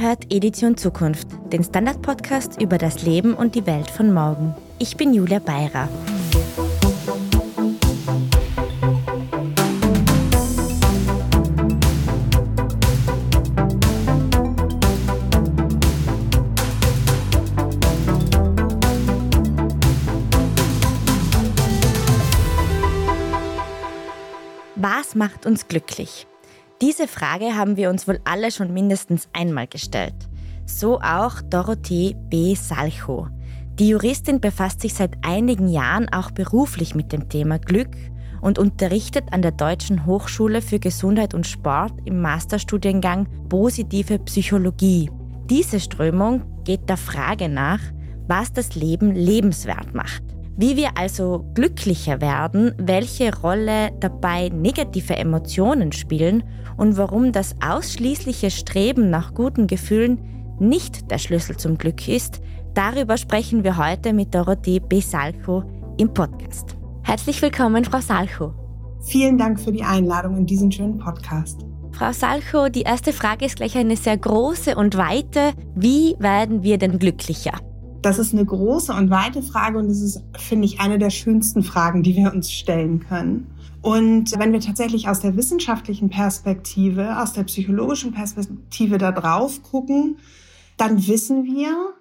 hört Edition Zukunft, den Standard-Podcast über das Leben und die Welt von morgen. Ich bin Julia Beirer. Was macht uns glücklich? Diese Frage haben wir uns wohl alle schon mindestens einmal gestellt. So auch Dorothee B. Salcho. Die Juristin befasst sich seit einigen Jahren auch beruflich mit dem Thema Glück und unterrichtet an der Deutschen Hochschule für Gesundheit und Sport im Masterstudiengang Positive Psychologie. Diese Strömung geht der Frage nach, was das Leben lebenswert macht. Wie wir also glücklicher werden, welche Rolle dabei negative Emotionen spielen und warum das ausschließliche Streben nach guten Gefühlen nicht der Schlüssel zum Glück ist, darüber sprechen wir heute mit Dorothee B. Salcho im Podcast. Herzlich willkommen, Frau Salcho. Vielen Dank für die Einladung in diesen schönen Podcast. Frau Salcho, die erste Frage ist gleich eine sehr große und weite. Wie werden wir denn glücklicher? Das ist eine große und weite Frage und das ist, finde ich, eine der schönsten Fragen, die wir uns stellen können. Und wenn wir tatsächlich aus der wissenschaftlichen Perspektive, aus der psychologischen Perspektive da drauf gucken, dann wissen wir,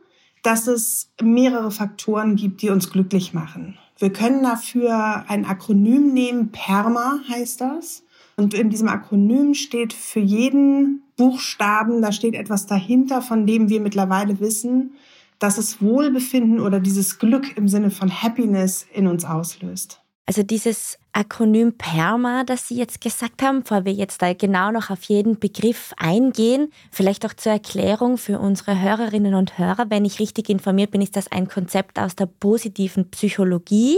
dass es mehrere Faktoren gibt, die uns glücklich machen. Wir können dafür ein Akronym nehmen, PERMA heißt das. Und in diesem Akronym steht für jeden Buchstaben, da steht etwas dahinter, von dem wir mittlerweile wissen, dass es Wohlbefinden oder dieses Glück im Sinne von Happiness in uns auslöst. Also dieses Akronym PERMA, das Sie jetzt gesagt haben, bevor wir jetzt da genau noch auf jeden Begriff eingehen, vielleicht auch zur Erklärung für unsere Hörerinnen und Hörer, wenn ich richtig informiert bin, ist das ein Konzept aus der positiven Psychologie,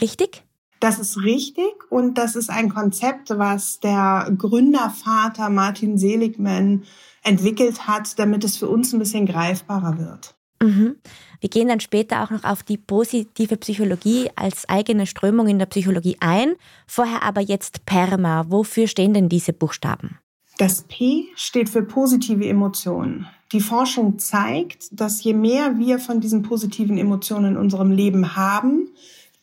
richtig? Das ist richtig und das ist ein Konzept, was der Gründervater Martin Seligman entwickelt hat, damit es für uns ein bisschen greifbarer wird. Mhm. Wir gehen dann später auch noch auf die positive Psychologie als eigene Strömung in der Psychologie ein. Vorher aber jetzt PERMA. Wofür stehen denn diese Buchstaben? Das P steht für positive Emotionen. Die Forschung zeigt, dass je mehr wir von diesen positiven Emotionen in unserem Leben haben,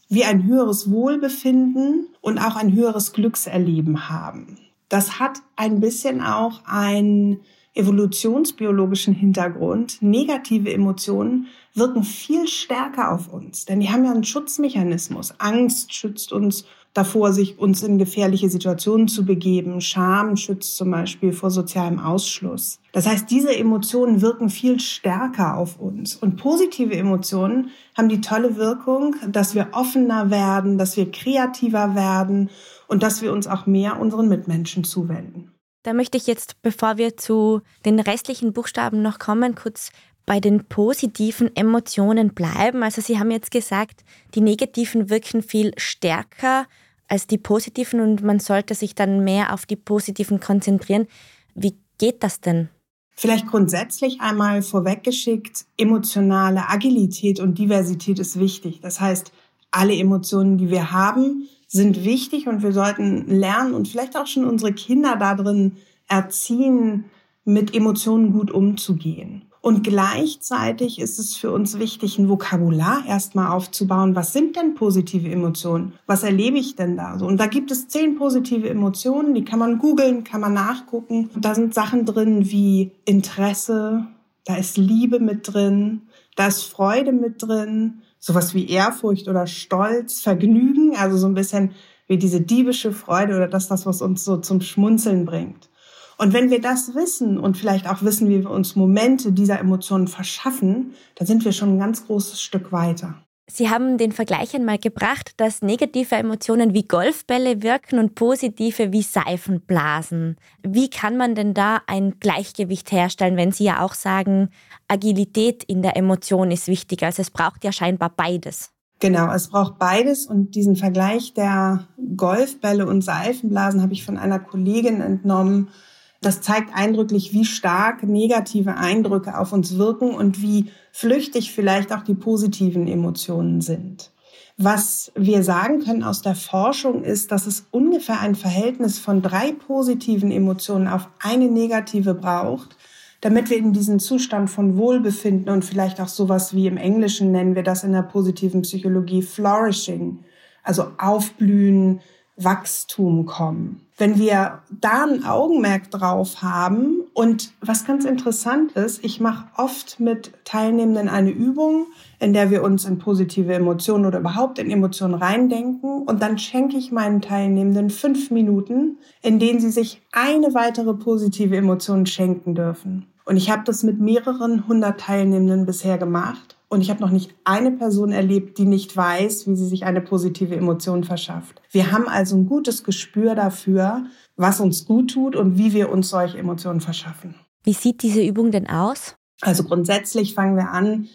wir ein höheres Wohlbefinden und auch ein höheres Glückserleben haben. Das hat ein bisschen auch ein evolutionsbiologischen Hintergrund, negative Emotionen wirken viel stärker auf uns, denn die haben ja einen Schutzmechanismus. Angst schützt uns davor, sich uns in gefährliche Situationen zu begeben. Scham schützt zum Beispiel vor sozialem Ausschluss. Das heißt, diese Emotionen wirken viel stärker auf uns. Und positive Emotionen haben die tolle Wirkung, dass wir offener werden, dass wir kreativer werden und dass wir uns auch mehr unseren Mitmenschen zuwenden. Da möchte ich jetzt, bevor wir zu den restlichen Buchstaben noch kommen, kurz bei den positiven Emotionen bleiben. Also Sie haben jetzt gesagt, die negativen wirken viel stärker als die positiven und man sollte sich dann mehr auf die positiven konzentrieren. Wie geht das denn? Vielleicht grundsätzlich einmal vorweggeschickt, emotionale Agilität und Diversität ist wichtig. Das heißt, alle Emotionen, die wir haben, sind wichtig und wir sollten lernen und vielleicht auch schon unsere Kinder darin erziehen, mit Emotionen gut umzugehen. Und gleichzeitig ist es für uns wichtig, ein Vokabular erstmal aufzubauen. Was sind denn positive Emotionen? Was erlebe ich denn da so? Und da gibt es zehn positive Emotionen, die kann man googeln, kann man nachgucken. Und da sind Sachen drin wie Interesse, da ist Liebe mit drin, da ist Freude mit drin, sowas wie Ehrfurcht oder Stolz, Vergnügen, also so ein bisschen wie diese diebische Freude oder das, das, was uns so zum Schmunzeln bringt. Und wenn wir das wissen und vielleicht auch wissen, wie wir uns Momente dieser Emotionen verschaffen, dann sind wir schon ein ganz großes Stück weiter. Sie haben den Vergleich einmal gebracht, dass negative Emotionen wie Golfbälle wirken und positive wie Seifenblasen. Wie kann man denn da ein Gleichgewicht herstellen, wenn Sie ja auch sagen, Agilität in der Emotion ist wichtig? Also es braucht ja scheinbar beides. Genau, es braucht beides und diesen Vergleich der Golfbälle und Seifenblasen habe ich von einer Kollegin entnommen. Das zeigt eindrücklich, wie stark negative Eindrücke auf uns wirken und wie flüchtig vielleicht auch die positiven Emotionen sind. Was wir sagen können aus der Forschung ist, dass es ungefähr ein Verhältnis von drei positiven Emotionen auf eine negative braucht, damit wir in diesen Zustand von Wohlbefinden und vielleicht auch sowas wie im Englischen nennen wir das in der positiven Psychologie Flourishing, also Aufblühen, Wachstum kommen. Wenn wir da ein Augenmerk drauf haben und was ganz interessant ist, ich mache oft mit Teilnehmenden eine Übung, in der wir uns in positive Emotionen oder überhaupt in Emotionen reindenken und dann schenke ich meinen Teilnehmenden fünf Minuten, in denen sie sich eine weitere positive Emotion schenken dürfen. Und ich habe das mit mehreren hundert Teilnehmenden bisher gemacht und ich habe noch nicht eine Person erlebt, die nicht weiß, wie sie sich eine positive Emotion verschafft. Wir haben also ein gutes Gespür dafür, was uns gut tut und wie wir uns solche Emotionen verschaffen. Wie sieht diese Übung denn aus? Also grundsätzlich fangen wir an.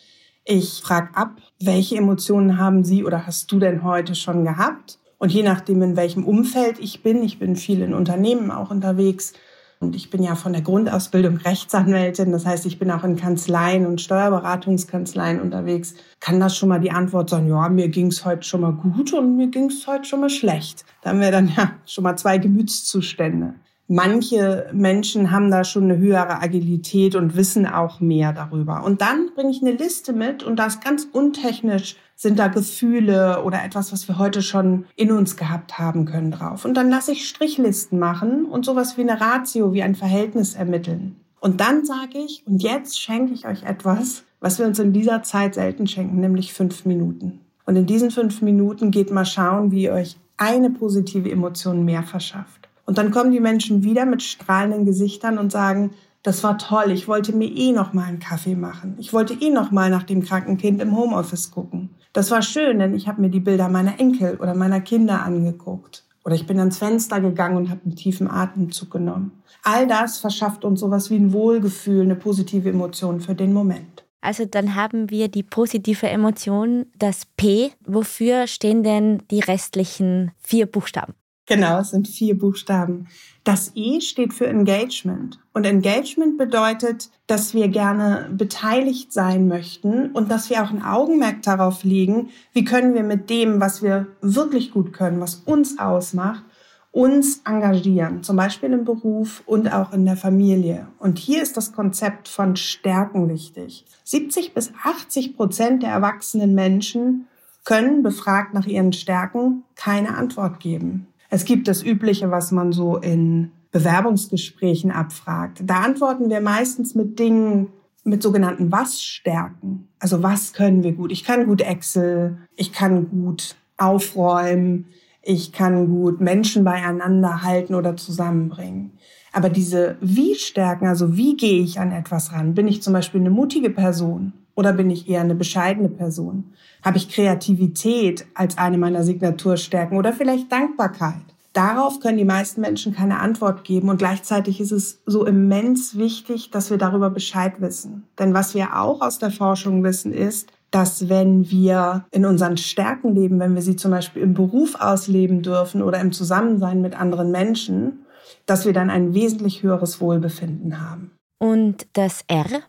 Ich frage ab, welche Emotionen haben Sie oder hast du denn heute schon gehabt? Und je nachdem, in welchem Umfeld ich bin, ich bin viel in Unternehmen auch unterwegs, und ich bin ja von der Grundausbildung Rechtsanwältin, das heißt, ich bin auch in Kanzleien und Steuerberatungskanzleien unterwegs. Kann das schon mal die Antwort sein, ja, mir ging's heute schon mal gut und mir ging's heute schon mal schlecht. Da haben wir dann ja schon mal zwei Gemütszustände. Manche Menschen haben da schon eine höhere Agilität und wissen auch mehr darüber. Und dann bringe ich eine Liste mit und das ganz untechnisch sind da Gefühle oder etwas, was wir heute schon in uns gehabt haben können drauf. Und dann lasse ich Strichlisten machen und sowas wie eine Ratio, wie ein Verhältnis ermitteln. Und dann sage ich, und jetzt schenke ich euch etwas, was wir uns in dieser Zeit selten schenken, nämlich fünf Minuten. Und in diesen fünf Minuten geht mal schauen, wie ihr euch eine positive Emotion mehr verschafft. Und dann kommen die Menschen wieder mit strahlenden Gesichtern und sagen, das war toll. Ich wollte mir eh noch mal einen Kaffee machen. Ich wollte eh noch mal nach dem kranken Kind im Homeoffice gucken. Das war schön, denn ich habe mir die Bilder meiner Enkel oder meiner Kinder angeguckt. Oder ich bin ans Fenster gegangen und habe einen tiefen Atemzug genommen. All das verschafft uns sowas wie ein Wohlgefühl, eine positive Emotion für den Moment. Also dann haben wir die positive Emotion, das P. Wofür stehen denn die restlichen vier Buchstaben? Genau, es sind vier Buchstaben. Das E steht für Engagement. Und Engagement bedeutet, dass wir gerne beteiligt sein möchten und dass wir auch ein Augenmerk darauf legen, wie können wir mit dem, was wir wirklich gut können, was uns ausmacht, uns engagieren, zum Beispiel im Beruf und auch in der Familie. Und hier ist das Konzept von Stärken wichtig. 70 bis 80 Prozent der erwachsenen Menschen können, befragt nach ihren Stärken, keine Antwort geben. Es gibt das Übliche, was man so in Bewerbungsgesprächen abfragt. Da antworten wir meistens mit Dingen, mit sogenannten Was-Stärken. Also was können wir gut? Ich kann gut Excel, ich kann gut aufräumen, ich kann gut Menschen beieinander halten oder zusammenbringen. Aber diese Wie-Stärken, also wie gehe ich an etwas ran? Bin ich zum Beispiel eine mutige Person oder bin ich eher eine bescheidene Person? Habe ich Kreativität als eine meiner Signaturstärken oder vielleicht Dankbarkeit? Darauf können die meisten Menschen keine Antwort geben und gleichzeitig ist es so immens wichtig, dass wir darüber Bescheid wissen. Denn was wir auch aus der Forschung wissen ist, dass wenn wir in unseren Stärken leben, wenn wir sie zum Beispiel im Beruf ausleben dürfen oder im Zusammensein mit anderen Menschen, dass wir dann ein wesentlich höheres Wohlbefinden haben. Und das R?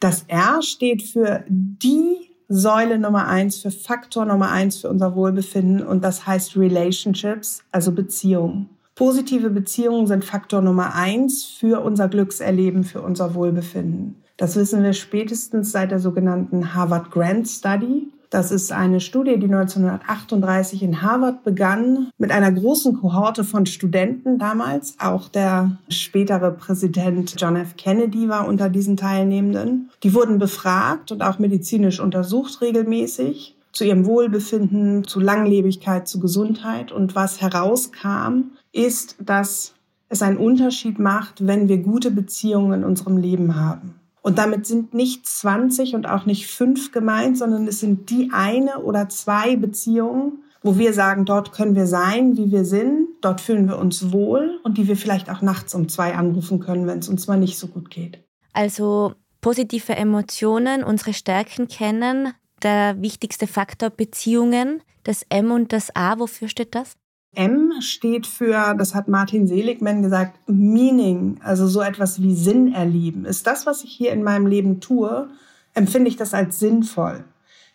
Das R steht für die Säule Nummer eins, für Faktor Nummer eins für unser Wohlbefinden und das heißt Relationships, also Beziehungen. Positive Beziehungen sind Faktor Nummer eins für unser Glückserleben, für unser Wohlbefinden. Das wissen wir spätestens seit der sogenannten Harvard Grant Study. Das ist eine Studie, die 1938 in Harvard begann, mit einer großen Kohorte von Studenten damals. Auch der spätere Präsident John F. Kennedy war unter diesen Teilnehmenden. Die wurden befragt und auch medizinisch untersucht regelmäßig zu ihrem Wohlbefinden, zu Langlebigkeit, zu Gesundheit. Und was herauskam, ist, dass es einen Unterschied macht, wenn wir gute Beziehungen in unserem Leben haben. Und damit sind nicht 20 und auch nicht fünf gemeint, sondern es sind die eine oder zwei Beziehungen, wo wir sagen, dort können wir sein, wie wir sind, dort fühlen wir uns wohl und die wir vielleicht auch nachts um zwei anrufen können, wenn es uns mal nicht so gut geht. Also positive Emotionen, unsere Stärken kennen, der wichtigste Faktor Beziehungen, das M und das A, wofür steht das? M steht für, das hat Martin Seligman gesagt, Meaning, also so etwas wie Sinn erleben. Ist das, was ich hier in meinem Leben tue, empfinde ich das als sinnvoll.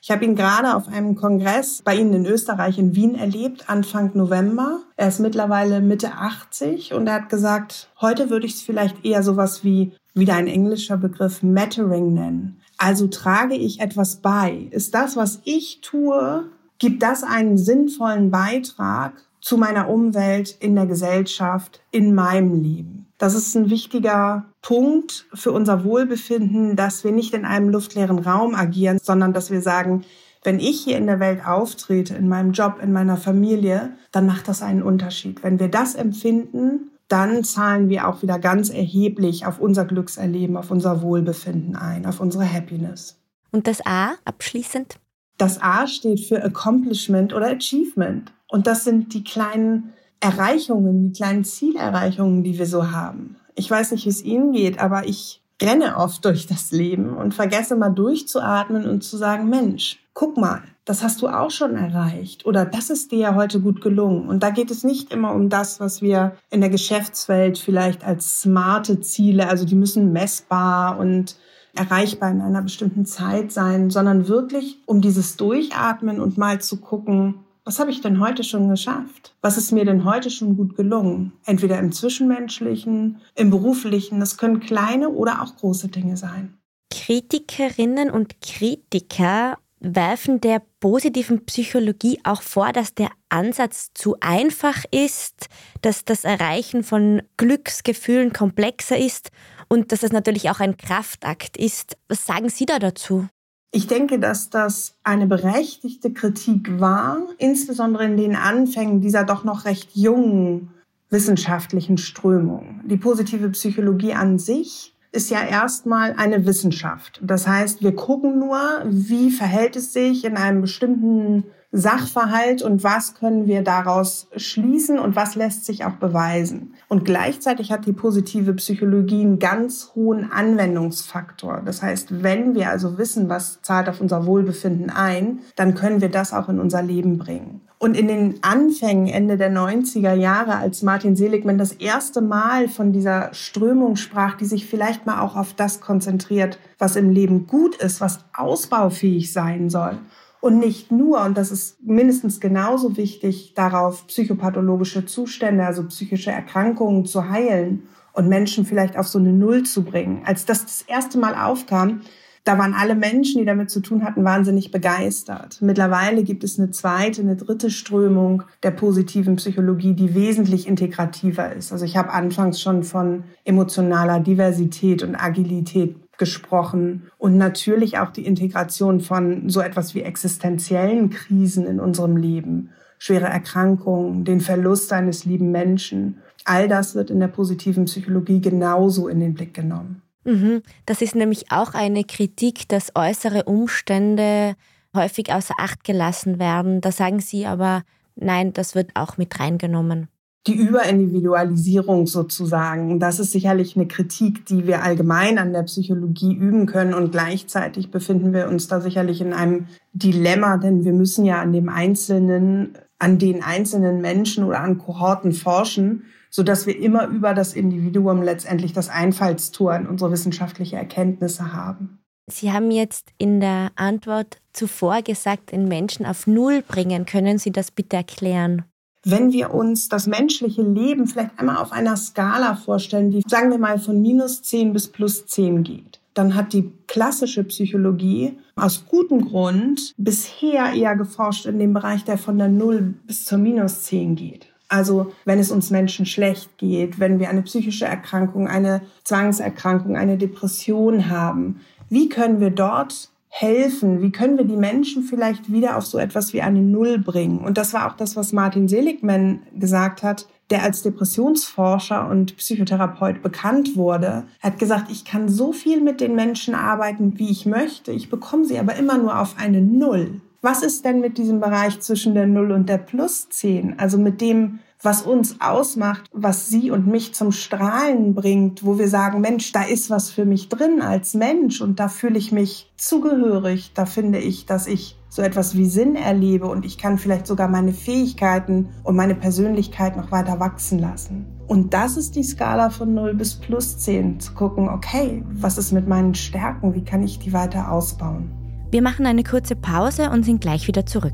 Ich habe ihn gerade auf einem Kongress bei Ihnen in Österreich in Wien erlebt, Anfang November. Er ist mittlerweile Mitte 80 und er hat gesagt, heute würde ich es vielleicht eher sowas wie wieder ein englischer Begriff, Mattering nennen. Also trage ich etwas bei? Ist das, was ich tue, gibt das einen sinnvollen Beitrag zu meiner Umwelt, in der Gesellschaft, in meinem Leben? Das ist ein wichtiger Punkt für unser Wohlbefinden, dass wir nicht in einem luftleeren Raum agieren, sondern dass wir sagen, wenn ich hier in der Welt auftrete, in meinem Job, in meiner Familie, dann macht das einen Unterschied. Wenn wir das empfinden, dann zahlen wir auch wieder ganz erheblich auf unser Glückserleben, auf unser Wohlbefinden ein, auf unsere Happiness. Und das A abschließend? Das A steht für Accomplishment oder Achievement. Und das sind die kleinen Erreichungen, die kleinen Zielerreichungen, die wir so haben. Ich weiß nicht, wie es Ihnen geht, aber ich renne oft durch das Leben und vergesse mal durchzuatmen und zu sagen, Mensch, guck mal, das hast du auch schon erreicht oder das ist dir ja heute gut gelungen. Und da geht es nicht immer um das, was wir in der Geschäftswelt vielleicht als smarte Ziele, also die müssen messbar und erreichbar in einer bestimmten Zeit sein, sondern wirklich um dieses Durchatmen und mal zu gucken, was habe ich denn heute schon geschafft? Was ist mir denn heute schon gut gelungen? Entweder im zwischenmenschlichen, im beruflichen, das können kleine oder auch große Dinge sein. Kritikerinnen und Kritiker werfen der positiven Psychologie auch vor, dass der Ansatz zu einfach ist, dass das Erreichen von Glücksgefühlen komplexer ist und dass es natürlich auch ein Kraftakt ist. Was sagen Sie da dazu? Ich denke, dass das eine berechtigte Kritik war, insbesondere in den Anfängen dieser doch noch recht jungen wissenschaftlichen Strömung. Die positive Psychologie an sich ist ja erstmal eine Wissenschaft. Das heißt, wir gucken nur, wie verhält es sich in einem bestimmten Sachverhalt und was können wir daraus schließen und was lässt sich auch beweisen. Und gleichzeitig hat die positive Psychologie einen ganz hohen Anwendungsfaktor. Das heißt, wenn wir also wissen, was zahlt auf unser Wohlbefinden ein, dann können wir das auch in unser Leben bringen. Und in den Anfängen, Ende der 90er Jahre, als Martin Seligman das erste Mal von dieser Strömung sprach, die sich vielleicht mal auch auf das konzentriert, was im Leben gut ist, was ausbaufähig sein soll und nicht nur, und das ist mindestens genauso wichtig, darauf psychopathologische Zustände, also psychische Erkrankungen zu heilen und Menschen vielleicht auf so eine Null zu bringen. Als das das erste Mal aufkam, da waren alle Menschen, die damit zu tun hatten, wahnsinnig begeistert. Mittlerweile gibt es eine zweite, eine dritte Strömung der positiven Psychologie, die wesentlich integrativer ist. Also ich habe anfangs schon von emotionaler Diversität und Agilität gesprochen und natürlich auch die Integration von so etwas wie existenziellen Krisen in unserem Leben, schwere Erkrankungen, den Verlust eines lieben Menschen. All das wird in der positiven Psychologie genauso in den Blick genommen. Mhm. Das ist nämlich auch eine Kritik, dass äußere Umstände häufig außer Acht gelassen werden. Da sagen Sie aber, nein, das wird auch mit reingenommen die Überindividualisierung sozusagen. Das ist sicherlich eine Kritik, die wir allgemein an der Psychologie üben können. Und gleichzeitig befinden wir uns da sicherlich in einem Dilemma, denn wir müssen ja an dem Einzelnen, an den einzelnen Menschen oder an Kohorten forschen, so dass wir immer über das Individuum letztendlich das Einfallstor in unsere wissenschaftliche Erkenntnisse haben. Sie haben jetzt in der Antwort zuvor gesagt, den Menschen auf Null bringen. Können Sie das bitte erklären? wenn wir uns das menschliche Leben vielleicht einmal auf einer Skala vorstellen, die, sagen wir mal, von minus 10 bis plus 10 geht, dann hat die klassische Psychologie aus gutem Grund bisher eher geforscht in dem Bereich, der von der 0 bis zur minus 10 geht. Also wenn es uns Menschen schlecht geht, wenn wir eine psychische Erkrankung, eine Zwangserkrankung, eine Depression haben, wie können wir dort helfen? Wie können wir die Menschen vielleicht wieder auf so etwas wie eine Null bringen? Und das war auch das, was Martin Seligman gesagt hat, der als Depressionsforscher und Psychotherapeut bekannt wurde. Er hat gesagt, ich kann so viel mit den Menschen arbeiten, wie ich möchte. Ich bekomme sie aber immer nur auf eine Null. Was ist denn mit diesem Bereich zwischen der Null und der Plus 10? Also mit dem, was uns ausmacht, was sie und mich zum Strahlen bringt, wo wir sagen, Mensch, da ist was für mich drin als Mensch und da fühle ich mich zugehörig, da finde ich, dass ich so etwas wie Sinn erlebe und ich kann vielleicht sogar meine Fähigkeiten und meine Persönlichkeit noch weiter wachsen lassen. Und das ist die Skala von 0 bis plus 10, zu gucken, okay, was ist mit meinen Stärken, wie kann ich die weiter ausbauen. Wir machen eine kurze Pause und sind gleich wieder zurück.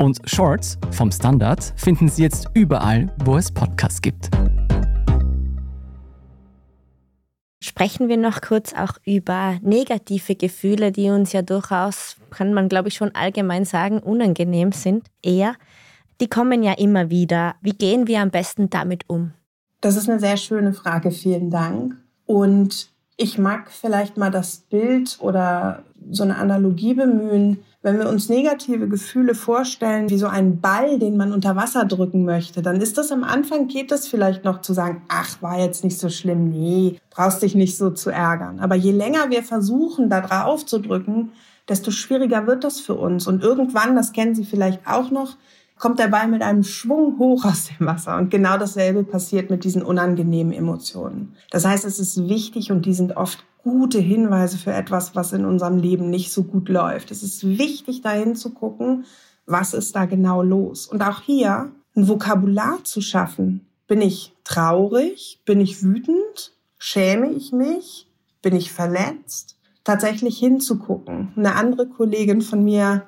Und Shorts vom Standard finden Sie jetzt überall, wo es Podcasts gibt. Sprechen wir noch kurz auch über negative Gefühle, die uns ja durchaus, kann man glaube ich schon allgemein sagen, unangenehm sind. Eher, die kommen ja immer wieder. Wie gehen wir am besten damit um? Das ist eine sehr schöne Frage, vielen Dank. Und ich mag vielleicht mal das Bild oder so eine Analogie bemühen. Wenn wir uns negative Gefühle vorstellen, wie so ein Ball, den man unter Wasser drücken möchte, dann ist das am Anfang, geht es vielleicht noch zu sagen, ach, war jetzt nicht so schlimm, nee, brauchst dich nicht so zu ärgern. Aber je länger wir versuchen, da drauf zu drücken, desto schwieriger wird das für uns. Und irgendwann, das kennen Sie vielleicht auch noch, kommt der Ball mit einem Schwung hoch aus dem Wasser. Und genau dasselbe passiert mit diesen unangenehmen Emotionen. Das heißt, es ist wichtig und die sind oft gute Hinweise für etwas, was in unserem Leben nicht so gut läuft. Es ist wichtig, dahin zu gucken, was ist da genau los. Und auch hier ein Vokabular zu schaffen. Bin ich traurig? Bin ich wütend? Schäme ich mich? Bin ich verletzt? Tatsächlich hinzugucken. Eine andere Kollegin von mir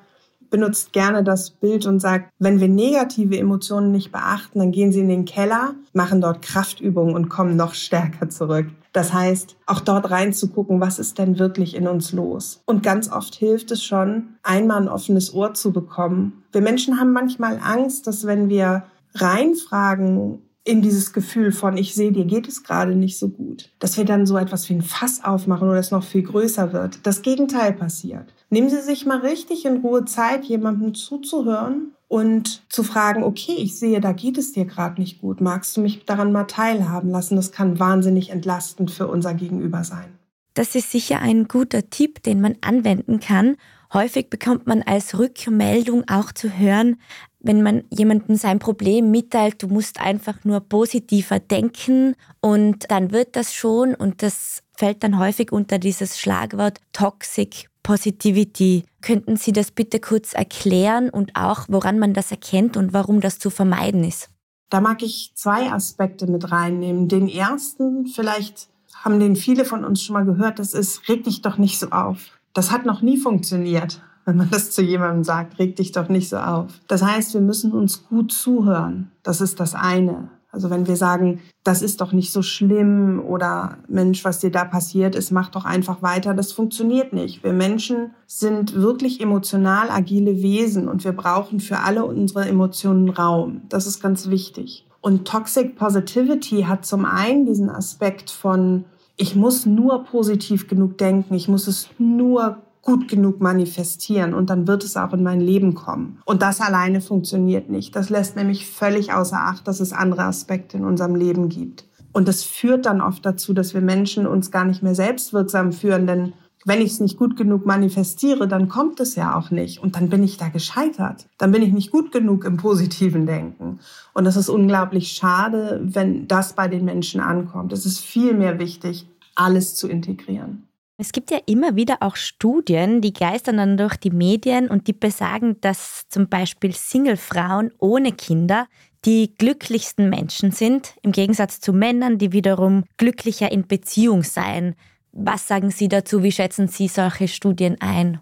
benutzt gerne das Bild und sagt, wenn wir negative Emotionen nicht beachten, dann gehen sie in den Keller, machen dort Kraftübungen und kommen noch stärker zurück. Das heißt, auch dort reinzugucken, was ist denn wirklich in uns los? Und ganz oft hilft es schon, einmal ein offenes Ohr zu bekommen. Wir Menschen haben manchmal Angst, dass wenn wir reinfragen, in dieses Gefühl von, ich sehe, dir geht es gerade nicht so gut, dass wir dann so etwas wie ein Fass aufmachen oder es noch viel größer wird. Das Gegenteil passiert. Nehmen Sie sich mal richtig in Ruhe Zeit, jemandem zuzuhören und zu fragen, okay, ich sehe, da geht es dir gerade nicht gut. Magst du mich daran mal teilhaben lassen? Das kann wahnsinnig entlastend für unser Gegenüber sein. Das ist sicher ein guter Tipp, den man anwenden kann. Häufig bekommt man als Rückmeldung auch zu hören, wenn man jemandem sein Problem mitteilt, du musst einfach nur positiver denken und dann wird das schon und das fällt dann häufig unter dieses Schlagwort Toxic Positivity. Könnten Sie das bitte kurz erklären und auch, woran man das erkennt und warum das zu vermeiden ist? Da mag ich zwei Aspekte mit reinnehmen. Den ersten, vielleicht haben den viele von uns schon mal gehört, das ist, reg dich doch nicht so auf. Das hat noch nie funktioniert wenn man das zu jemandem sagt, reg dich doch nicht so auf. Das heißt, wir müssen uns gut zuhören. Das ist das eine. Also wenn wir sagen, das ist doch nicht so schlimm oder Mensch, was dir da passiert ist, mach doch einfach weiter, das funktioniert nicht. Wir Menschen sind wirklich emotional agile Wesen und wir brauchen für alle unsere Emotionen Raum. Das ist ganz wichtig. Und Toxic Positivity hat zum einen diesen Aspekt von, ich muss nur positiv genug denken, ich muss es nur gut genug manifestieren und dann wird es auch in mein Leben kommen. Und das alleine funktioniert nicht. Das lässt nämlich völlig außer Acht, dass es andere Aspekte in unserem Leben gibt. Und das führt dann oft dazu, dass wir Menschen uns gar nicht mehr selbstwirksam führen, denn wenn ich es nicht gut genug manifestiere, dann kommt es ja auch nicht. Und dann bin ich da gescheitert. Dann bin ich nicht gut genug im positiven Denken. Und das ist unglaublich schade, wenn das bei den Menschen ankommt. Es ist viel mehr wichtig, alles zu integrieren. Es gibt ja immer wieder auch Studien, die geistern dann durch die Medien und die besagen, dass zum Beispiel Singlefrauen ohne Kinder die glücklichsten Menschen sind, im Gegensatz zu Männern, die wiederum glücklicher in Beziehung seien. Was sagen Sie dazu? Wie schätzen Sie solche Studien ein?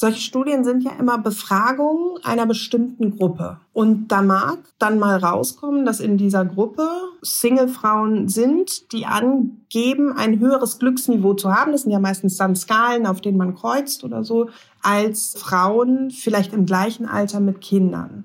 Solche Studien sind ja immer Befragungen einer bestimmten Gruppe. Und da mag dann mal rauskommen, dass in dieser Gruppe Single-Frauen sind, die angeben, ein höheres Glücksniveau zu haben. Das sind ja meistens dann Skalen, auf denen man kreuzt oder so, als Frauen vielleicht im gleichen Alter mit Kindern.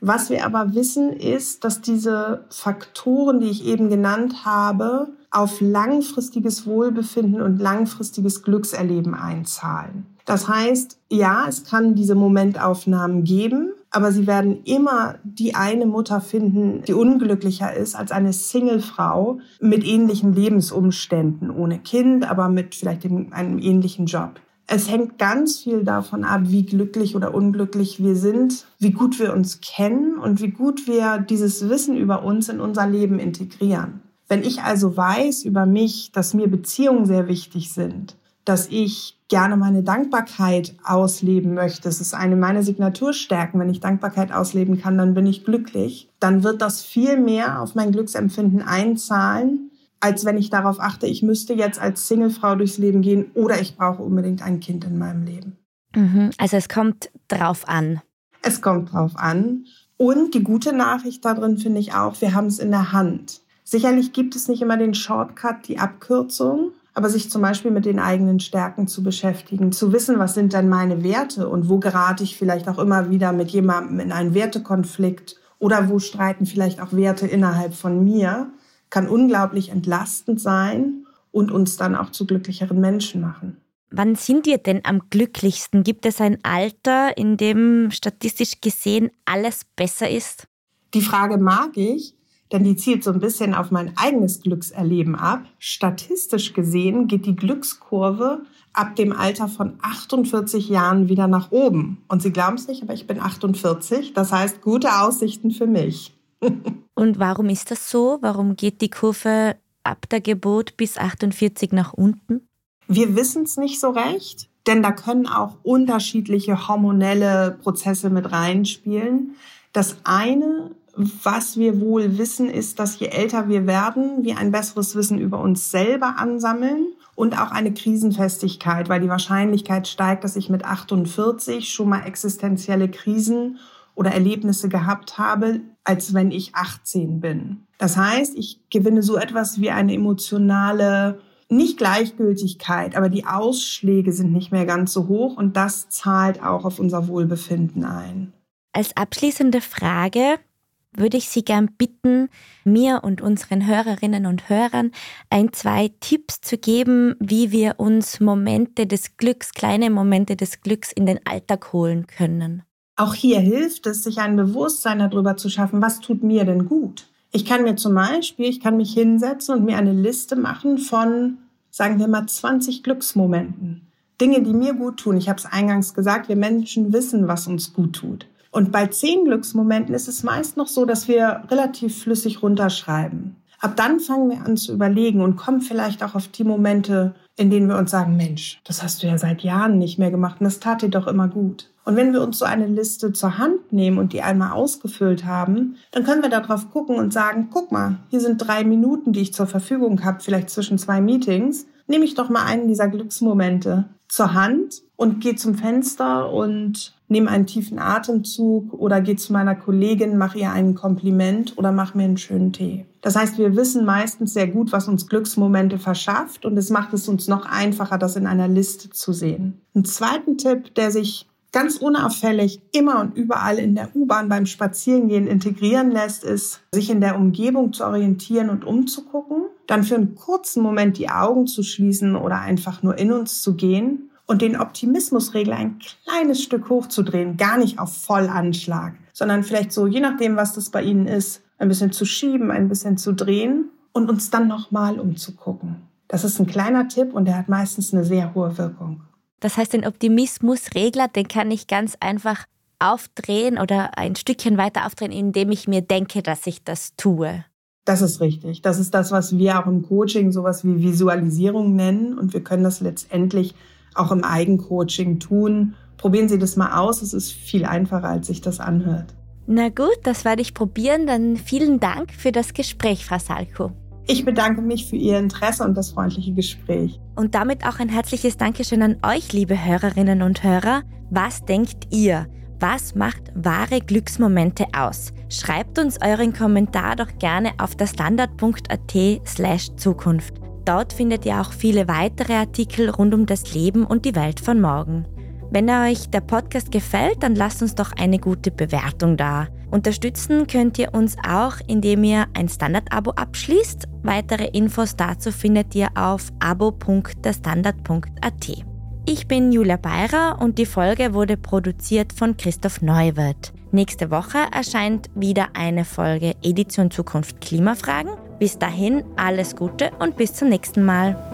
Was wir aber wissen, ist, dass diese Faktoren, die ich eben genannt habe, auf langfristiges Wohlbefinden und langfristiges Glückserleben einzahlen. Das heißt, ja, es kann diese Momentaufnahmen geben, aber sie werden immer die eine Mutter finden, die unglücklicher ist als eine Singlefrau mit ähnlichen Lebensumständen, ohne Kind, aber mit vielleicht einem ähnlichen Job. Es hängt ganz viel davon ab, wie glücklich oder unglücklich wir sind, wie gut wir uns kennen und wie gut wir dieses Wissen über uns in unser Leben integrieren. Wenn ich also weiß über mich, dass mir Beziehungen sehr wichtig sind, dass ich gerne meine Dankbarkeit ausleben möchte. Es ist eine meiner Signaturstärken. Wenn ich Dankbarkeit ausleben kann, dann bin ich glücklich. Dann wird das viel mehr auf mein Glücksempfinden einzahlen, als wenn ich darauf achte, ich müsste jetzt als Singlefrau durchs Leben gehen oder ich brauche unbedingt ein Kind in meinem Leben. Mhm. Also es kommt drauf an. Es kommt drauf an. Und die gute Nachricht darin finde ich auch, wir haben es in der Hand. Sicherlich gibt es nicht immer den Shortcut, die Abkürzung, aber sich zum Beispiel mit den eigenen Stärken zu beschäftigen, zu wissen, was sind denn meine Werte und wo gerate ich vielleicht auch immer wieder mit jemandem in einen Wertekonflikt oder wo streiten vielleicht auch Werte innerhalb von mir, kann unglaublich entlastend sein und uns dann auch zu glücklicheren Menschen machen. Wann sind wir denn am glücklichsten? Gibt es ein Alter, in dem statistisch gesehen alles besser ist? Die Frage mag ich, denn die zielt so ein bisschen auf mein eigenes Glückserleben ab. Statistisch gesehen geht die Glückskurve ab dem Alter von 48 Jahren wieder nach oben. Und Sie glauben es nicht, aber ich bin 48. Das heißt, gute Aussichten für mich. Und warum ist das so? Warum geht die Kurve ab der Geburt bis 48 nach unten? Wir wissen es nicht so recht, denn da können auch unterschiedliche hormonelle Prozesse mit reinspielen. Das eine was wir wohl wissen, ist, dass je älter wir werden, wir ein besseres Wissen über uns selber ansammeln und auch eine Krisenfestigkeit, weil die Wahrscheinlichkeit steigt, dass ich mit 48 schon mal existenzielle Krisen oder Erlebnisse gehabt habe, als wenn ich 18 bin. Das heißt, ich gewinne so etwas wie eine emotionale nicht Gleichgültigkeit, aber die Ausschläge sind nicht mehr ganz so hoch und das zahlt auch auf unser Wohlbefinden ein. Als abschließende Frage, würde ich Sie gern bitten, mir und unseren Hörerinnen und Hörern ein, zwei Tipps zu geben, wie wir uns Momente des Glücks, kleine Momente des Glücks in den Alltag holen können. Auch hier hilft es, sich ein Bewusstsein darüber zu schaffen, was tut mir denn gut. Ich kann mir zum Beispiel, ich kann mich hinsetzen und mir eine Liste machen von, sagen wir mal, 20 Glücksmomenten. Dinge, die mir gut tun. Ich habe es eingangs gesagt, wir Menschen wissen, was uns gut tut. Und bei zehn Glücksmomenten ist es meist noch so, dass wir relativ flüssig runterschreiben. Ab dann fangen wir an zu überlegen und kommen vielleicht auch auf die Momente, in denen wir uns sagen, Mensch, das hast du ja seit Jahren nicht mehr gemacht und das tat dir doch immer gut. Und wenn wir uns so eine Liste zur Hand nehmen und die einmal ausgefüllt haben, dann können wir darauf gucken und sagen, guck mal, hier sind drei Minuten, die ich zur Verfügung habe, vielleicht zwischen zwei Meetings. Nehme ich doch mal einen dieser Glücksmomente zur Hand und gehe zum Fenster und nehme einen tiefen Atemzug oder gehe zu meiner Kollegin, mache ihr ein Kompliment oder mache mir einen schönen Tee. Das heißt, wir wissen meistens sehr gut, was uns Glücksmomente verschafft und es macht es uns noch einfacher, das in einer Liste zu sehen. Ein zweiten Tipp, der sich ganz unauffällig immer und überall in der U-Bahn beim Spazierengehen integrieren lässt, ist, sich in der Umgebung zu orientieren und umzugucken, dann für einen kurzen Moment die Augen zu schließen oder einfach nur in uns zu gehen und den Optimismusregler ein kleines Stück hochzudrehen, gar nicht auf Vollanschlag, sondern vielleicht so, je nachdem, was das bei Ihnen ist, ein bisschen zu schieben, ein bisschen zu drehen und uns dann nochmal umzugucken. Das ist ein kleiner Tipp und der hat meistens eine sehr hohe Wirkung. Das heißt, den Optimismusregler, den kann ich ganz einfach aufdrehen oder ein Stückchen weiter aufdrehen, indem ich mir denke, dass ich das tue. Das ist richtig. Das ist das, was wir auch im Coaching sowas wie Visualisierung nennen. Und wir können das letztendlich auch im Eigencoaching tun. Probieren Sie das mal aus. Es ist viel einfacher, als sich das anhört. Na gut, das werde ich probieren. Dann vielen Dank für das Gespräch, Frau Salko. Ich bedanke mich für Ihr Interesse und das freundliche Gespräch. Und damit auch ein herzliches Dankeschön an euch, liebe Hörerinnen und Hörer. Was denkt ihr? Was macht wahre Glücksmomente aus? Schreibt uns euren Kommentar doch gerne auf der standard.at slash Zukunft. Dort findet ihr auch viele weitere Artikel rund um das Leben und die Welt von morgen. Wenn euch der Podcast gefällt, dann lasst uns doch eine gute Bewertung da. Unterstützen könnt ihr uns auch, indem ihr ein Standard-Abo abschließt. Weitere Infos dazu findet ihr auf abo.derstandard.at. Ich bin Julia Beirer und die Folge wurde produziert von Christoph Neuwirth. Nächste Woche erscheint wieder eine Folge Edition Zukunft Klimafragen. Bis dahin alles Gute und bis zum nächsten Mal.